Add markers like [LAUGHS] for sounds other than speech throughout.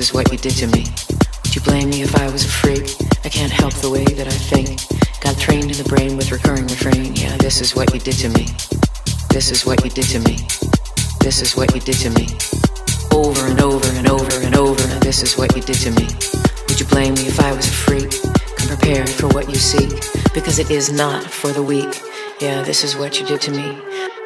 is what you did to me. Would you blame me if I was a freak? I can't help the way that I think. Got trained in the brain with recurring refrain. Yeah, this is what you did to me. This is what you did to me. This is what you did to me. Over and over and over and over. This is what you did to me. Would you blame me if I was a freak? Come prepared for what you seek. Because it is not for the weak. Yeah, this is what you did to me.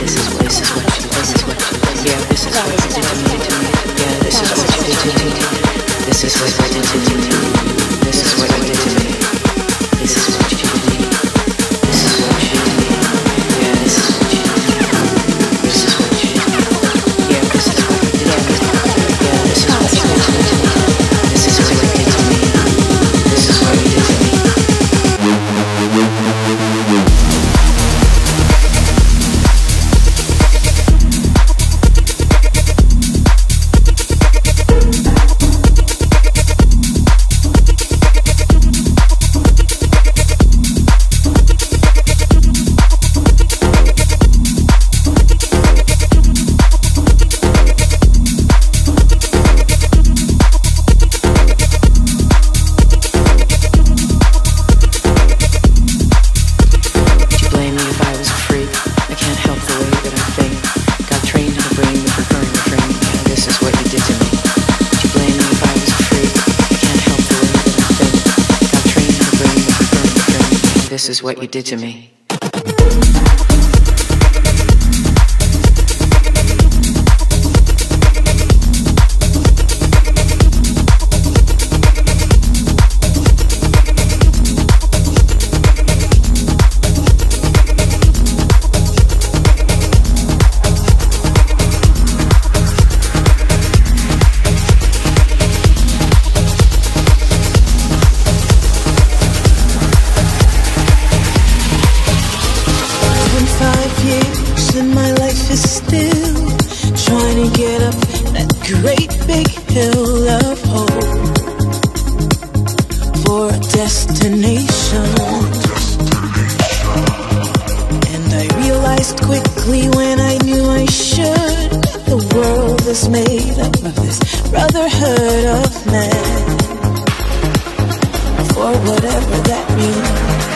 This is what you did to me. This is what you. did to me. This is what you did to me. This is what you. did to me. you did to me. And I realized quickly when I knew I should. The world is made up of this brotherhood of men. For whatever that means.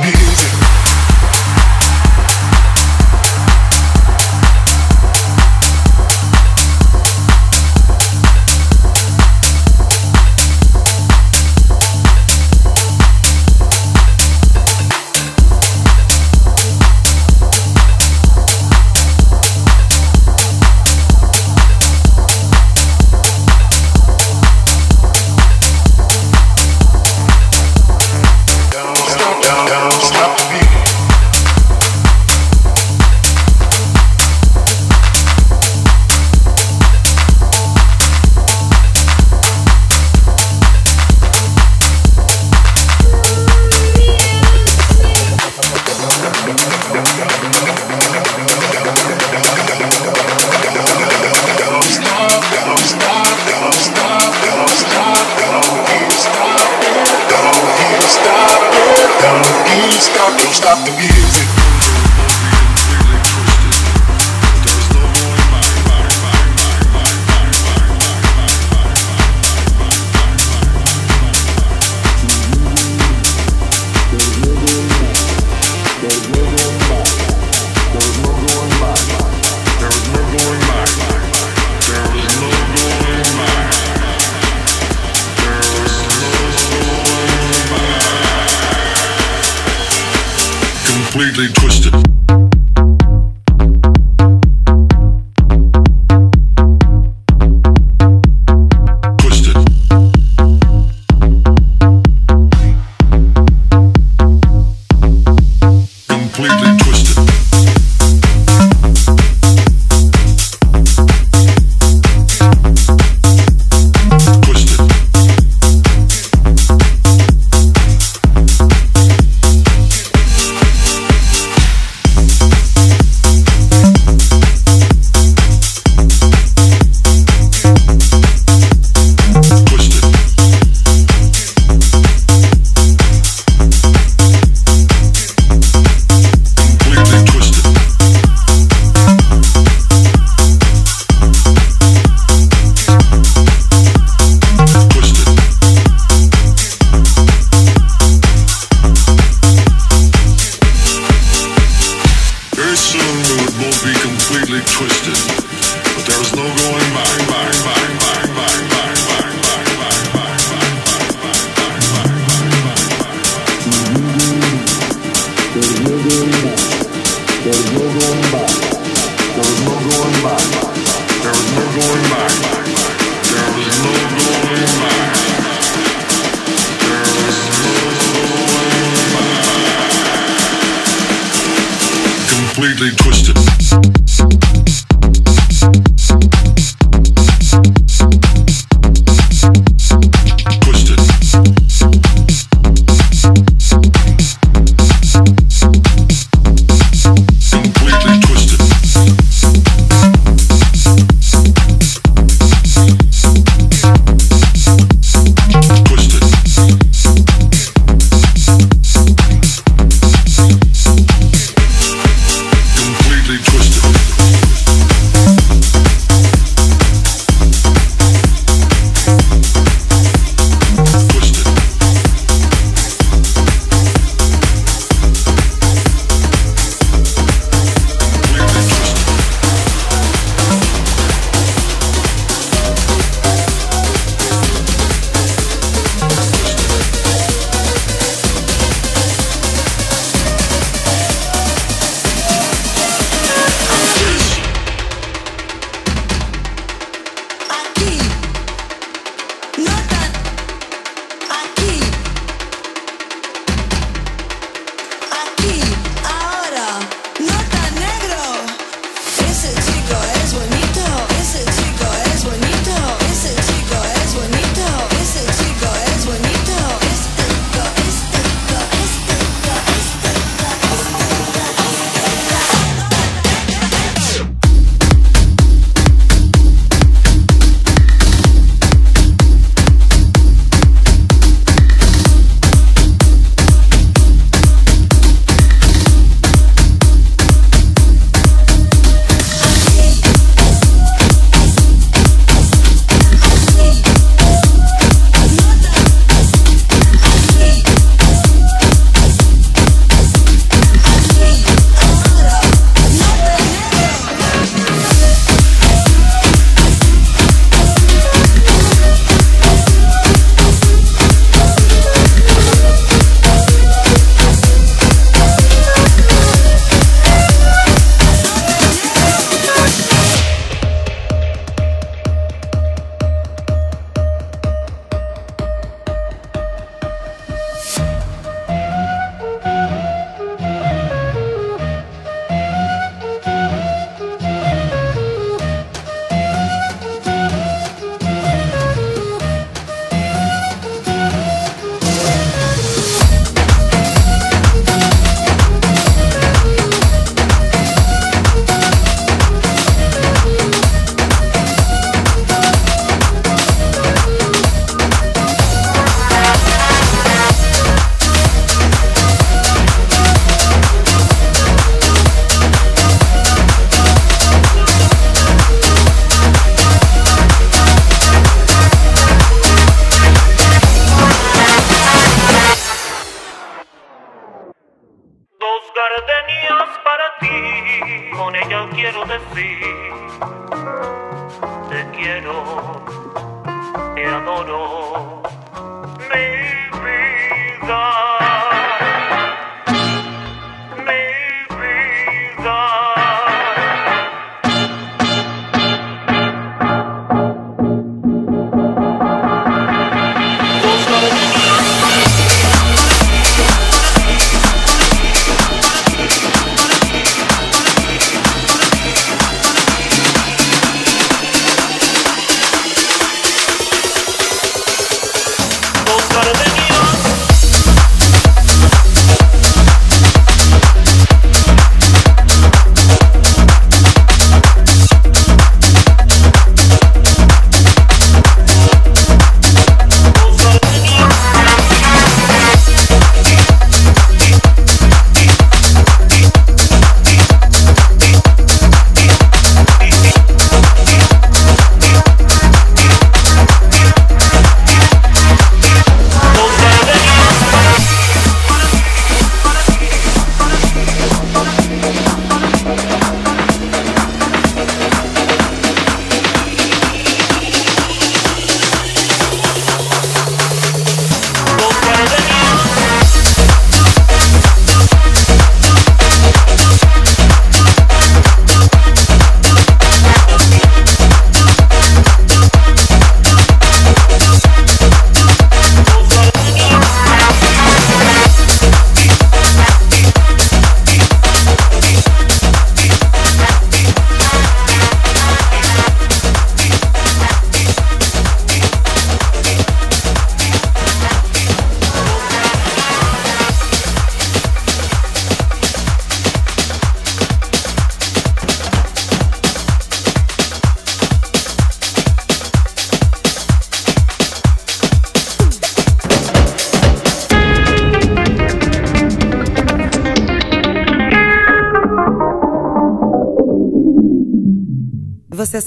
Music.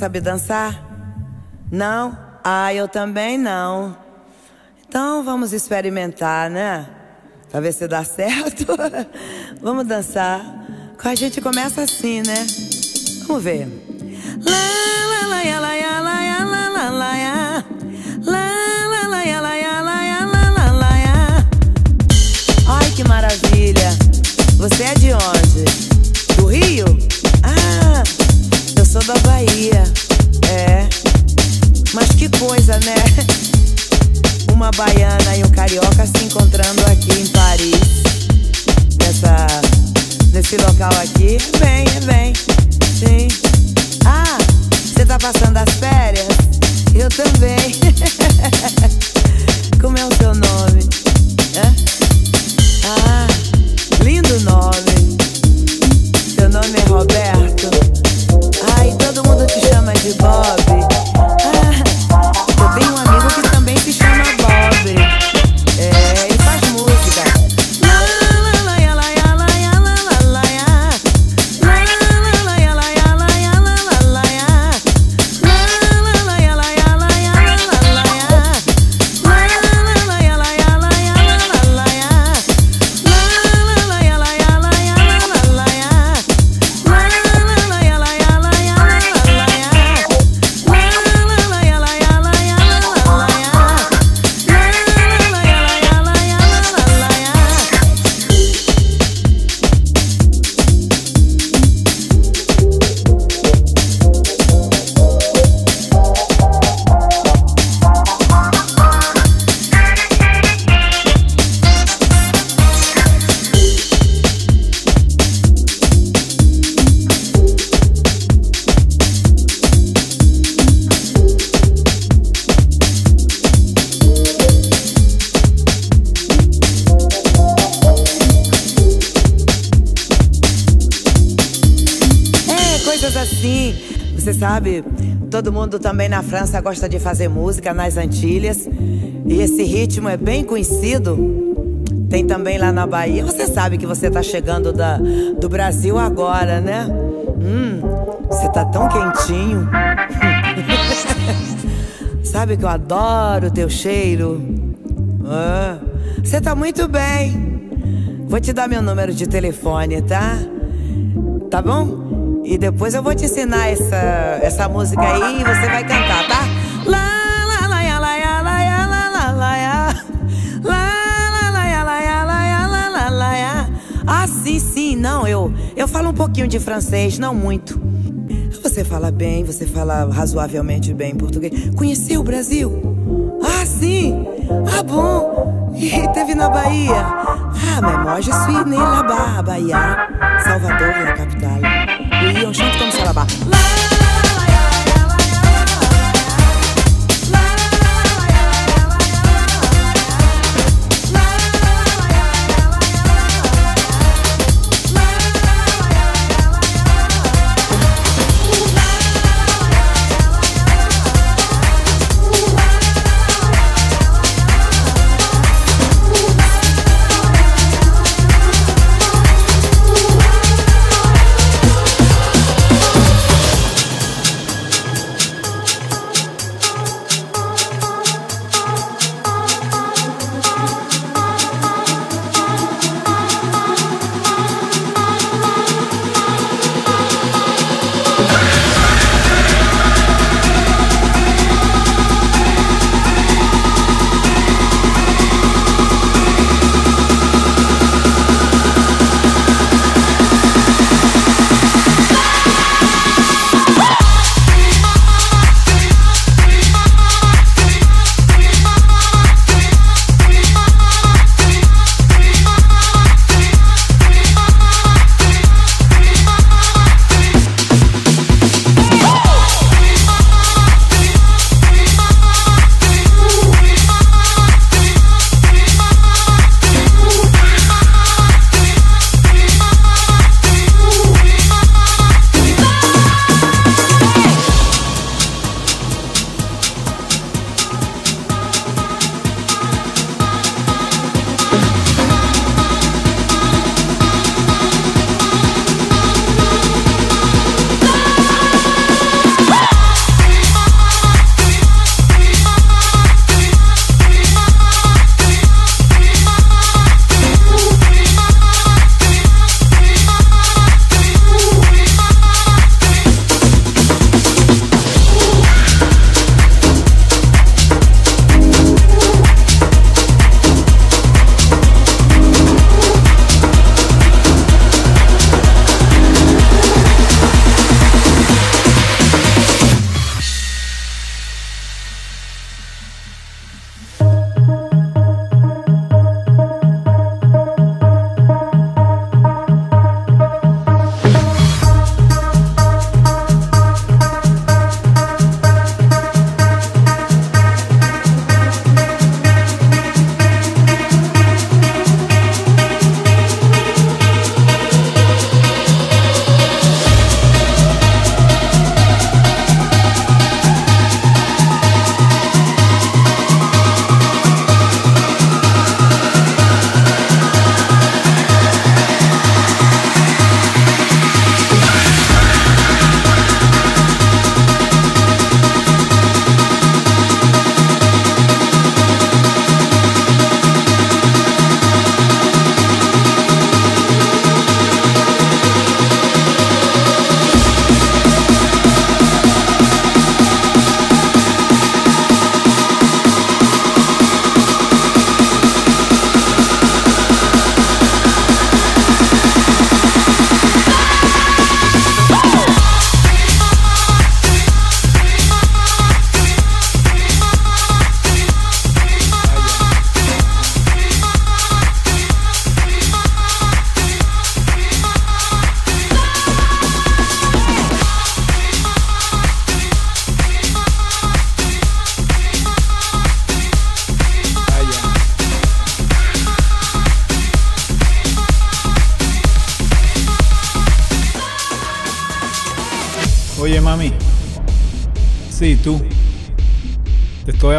Sabe dançar? Não? Ah, eu também não. Então vamos experimentar, né? Pra ver se dá certo. [LAUGHS] vamos dançar. Com a gente começa assim, né? Vamos ver. Lá, lá, lá, lá, lá, todo mundo também na França gosta de fazer música nas Antilhas. E esse ritmo é bem conhecido. Tem também lá na Bahia. Você sabe que você tá chegando da, do Brasil agora, né? Hum, você tá tão quentinho. [LAUGHS] sabe que eu adoro o teu cheiro. Ah, você tá muito bem. Vou te dar meu número de telefone, tá? Tá bom? E depois eu vou te ensinar essa, essa música aí e você vai cantar, tá? Lá, lá, lá, lá, lá, lá, lá, lá, lá, lá, lá. Lá, lá. Ah, sim, sim, não, eu, eu falo um pouquinho de francês, não muito. Você fala bem, você fala razoavelmente bem português. Conheceu o Brasil? Ah, sim! Ah, bom! E teve na Bahia? Ah, mais moi je suis né là-bas, Bahia. Salvador, la capitale. Baba.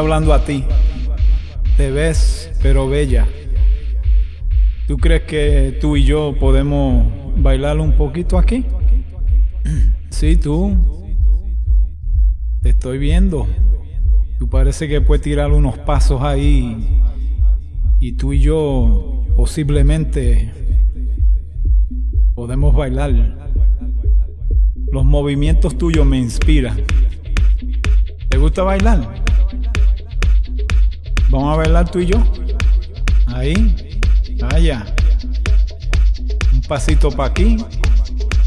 Hablando a ti. Te ves, pero bella. ¿Tú crees que tú y yo podemos bailar un poquito aquí? [CLEARS THROAT] Sí, tú. Te estoy viendo. Tú parece que puedes tirar unos pasos ahí. Y tú y yo posiblemente podemos bailar. Los movimientos tuyos me inspiran. ¿Te gusta bailar? Vamos a bailar tú y yo. Ahí. Allá. Un pasito para aquí.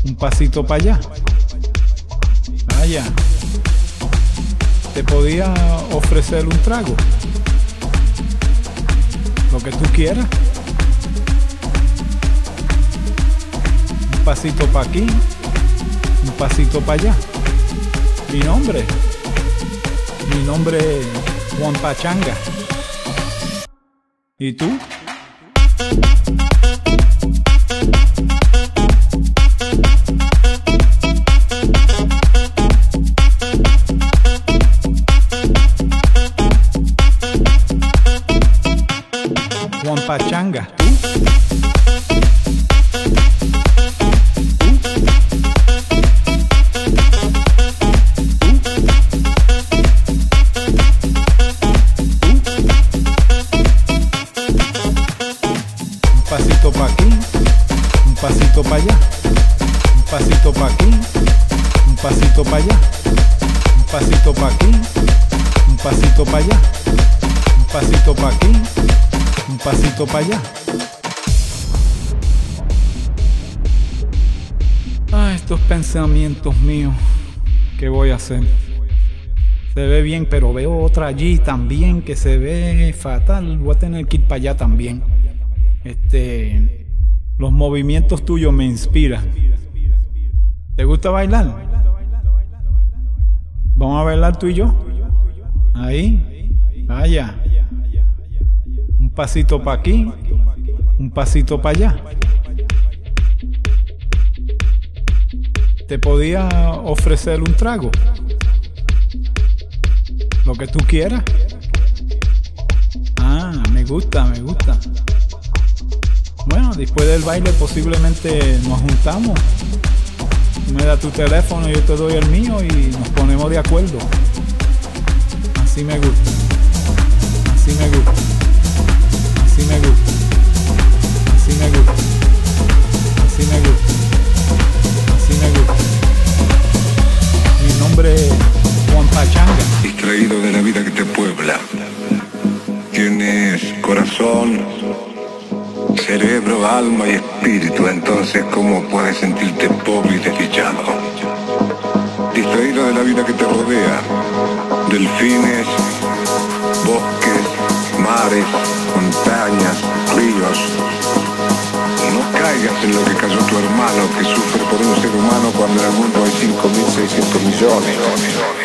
Un pasito para allá. Allá. Te podía ofrecer un trago. Lo que tú quieras. Un pasito para aquí. Un pasito para allá. Mi nombre. Mi nombre es Juan Pachanga. ¿Y tú? Pensamientos míos, ¿qué voy a hacer? Se ve bien, pero veo otra allí también que se ve fatal. Voy a tener que ir para allá también. Este, los movimientos tuyos me inspiran. ¿Te gusta bailar? Vamos a bailar tú y yo. Ahí, allá. Un pasito para aquí, un pasito para allá. Te podía ofrecer un trago. Lo que tú quieras. Ah, me gusta, me gusta. Bueno, después del baile posiblemente nos juntamos. Me das tu teléfono, yo te doy el mío y nos ponemos de acuerdo. Así me gusta. Así me gusta. Así me gusta. Así me gusta. Así me gusta. Juan Pachanga. distraído de la vida que te puebla. Tienes corazón, cerebro, alma y espíritu, entonces ¿cómo puedes sentirte pobre y desdichado? Distraído de la vida que te rodea, delfines, bosques, mares, montañas, ríos. Tu hermano que sufre por un ser humano cuando en el mundo hay 5.600 millones.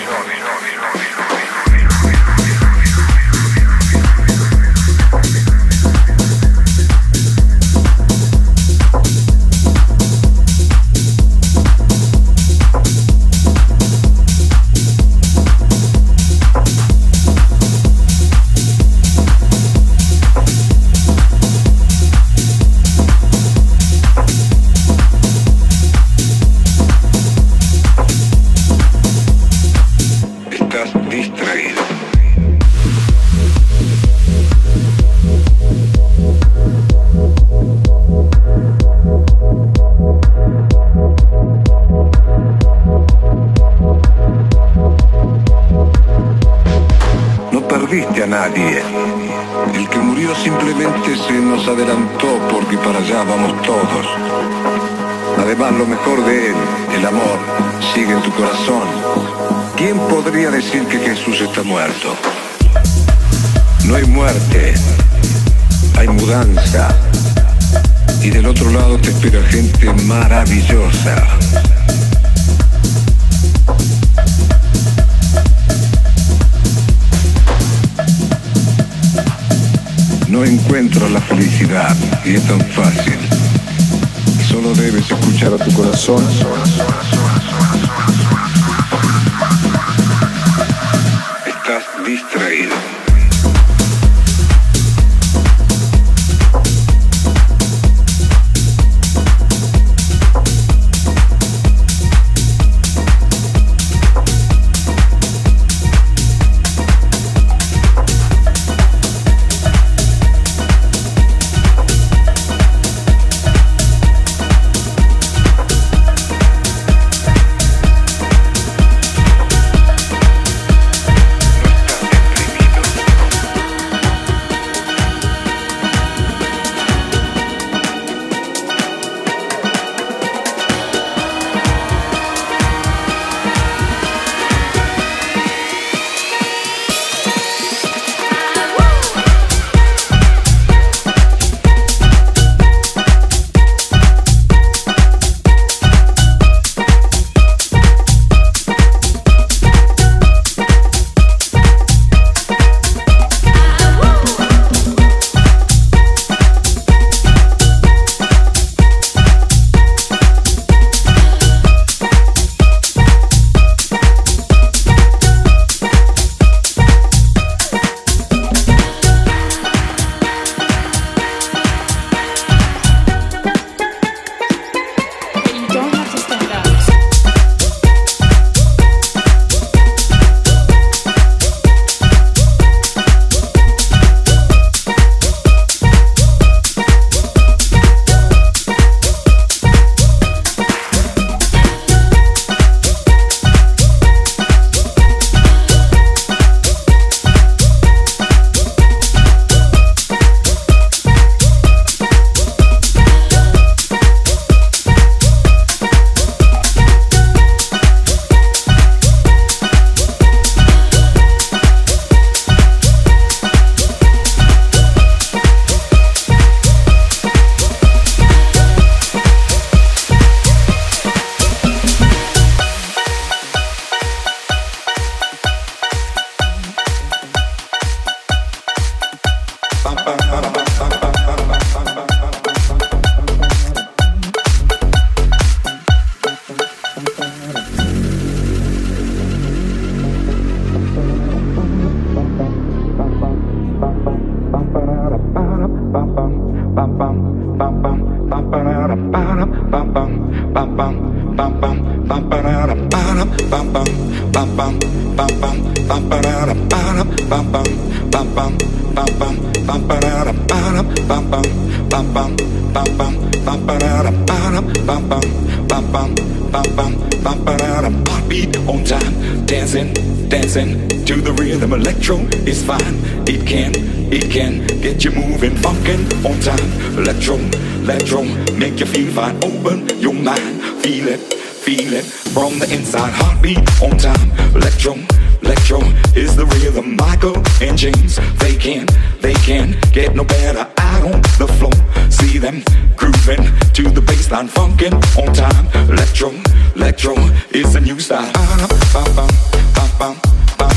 To the rhythm. Electro is fine, it can, it can get you moving, funkin' on time. Electro, electro, make you feel fine. Open your mind, feel it, feel it from the inside. Heartbeat on time. Electro, electro is the rhythm. Michael and James, they can, they can get no better out on the floor. See them grooving to the baseline, funkin' on time. Electro, electro is a new style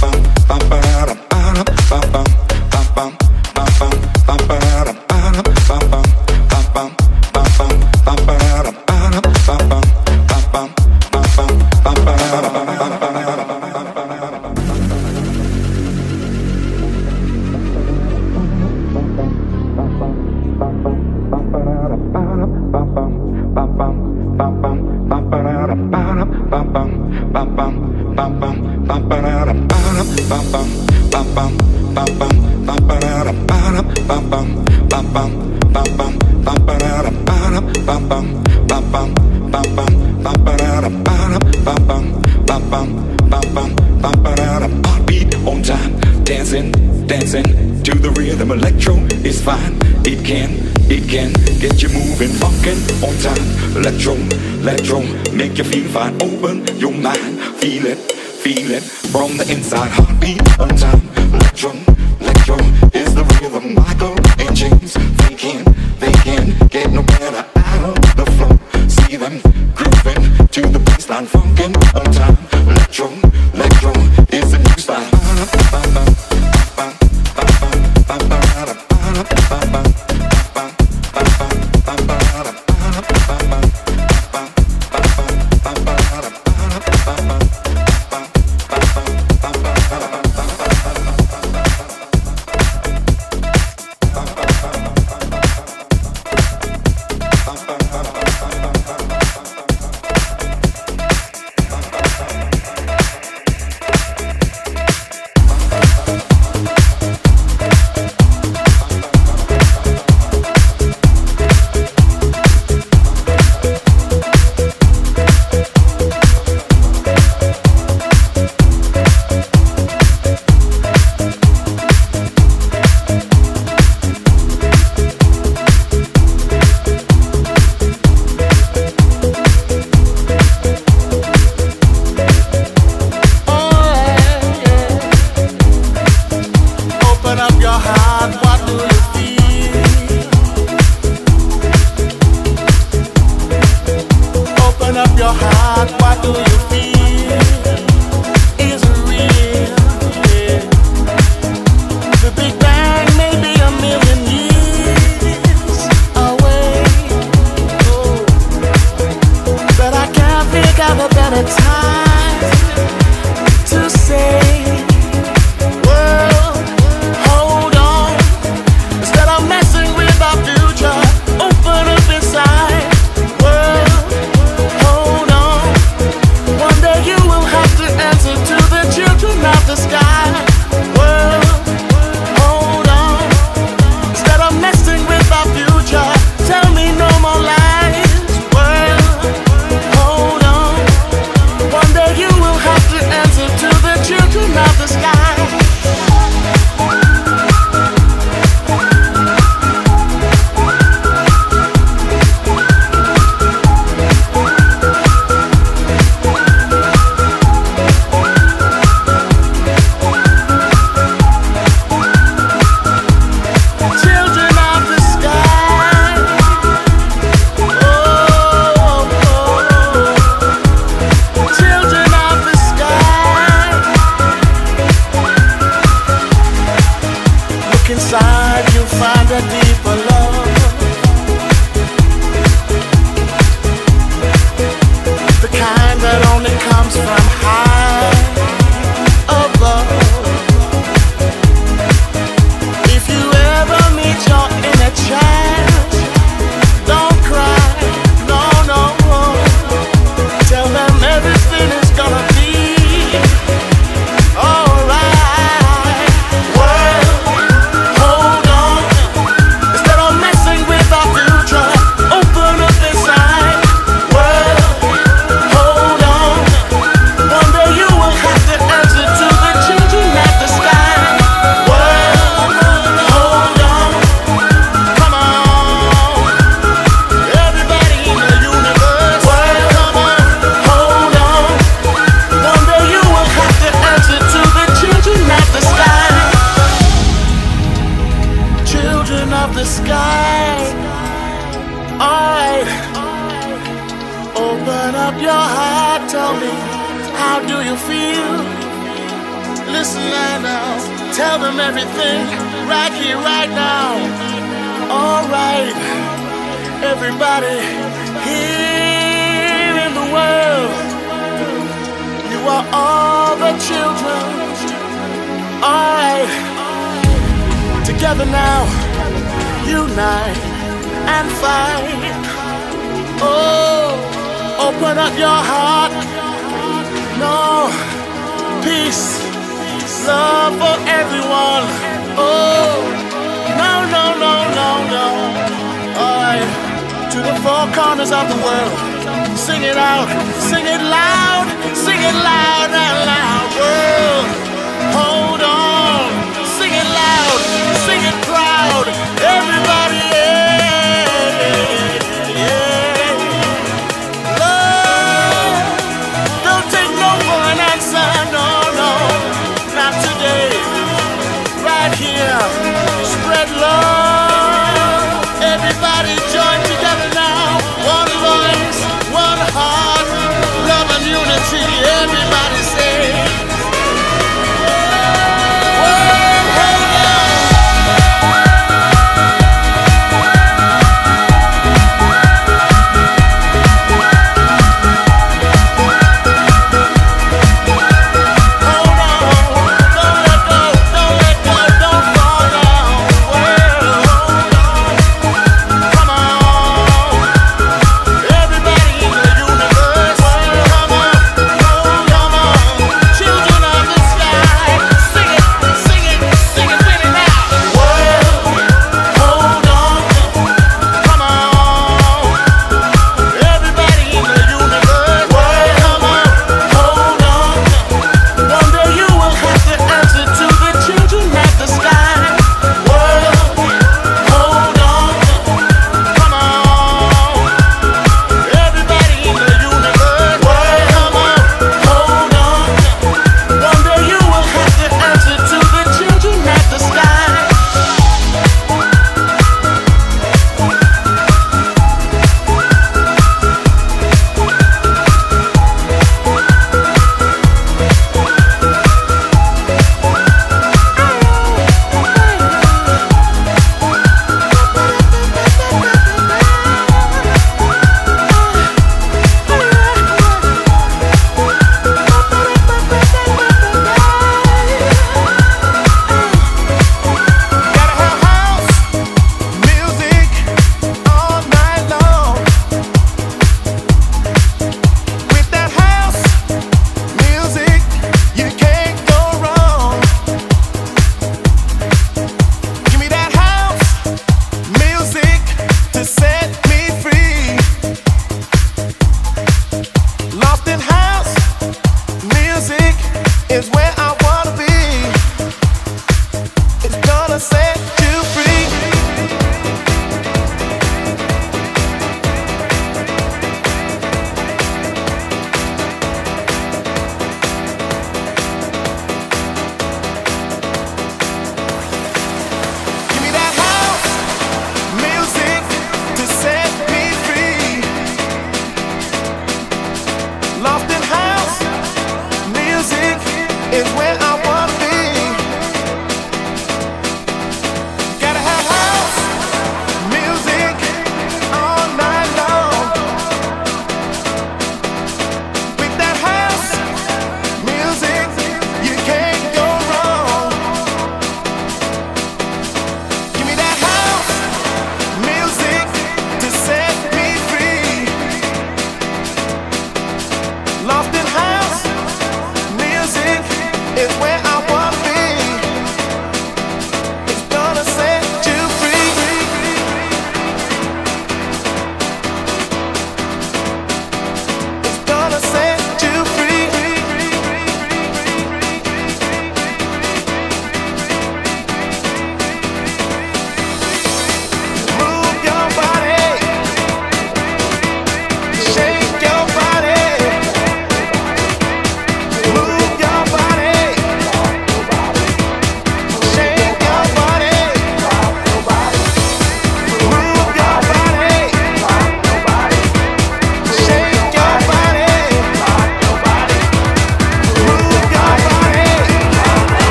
ba ba ba Heartbeat on time, dancing, dancing to the rhythm. Electro is fine, it can, it can get you moving, funkin' on time. Electro, electro, make you feel fine. Open your mind, feel it, feel it from the inside. Heartbeat on time. Electro, electro is the rhythm. Michael and James, they can, they can get no better anfangen.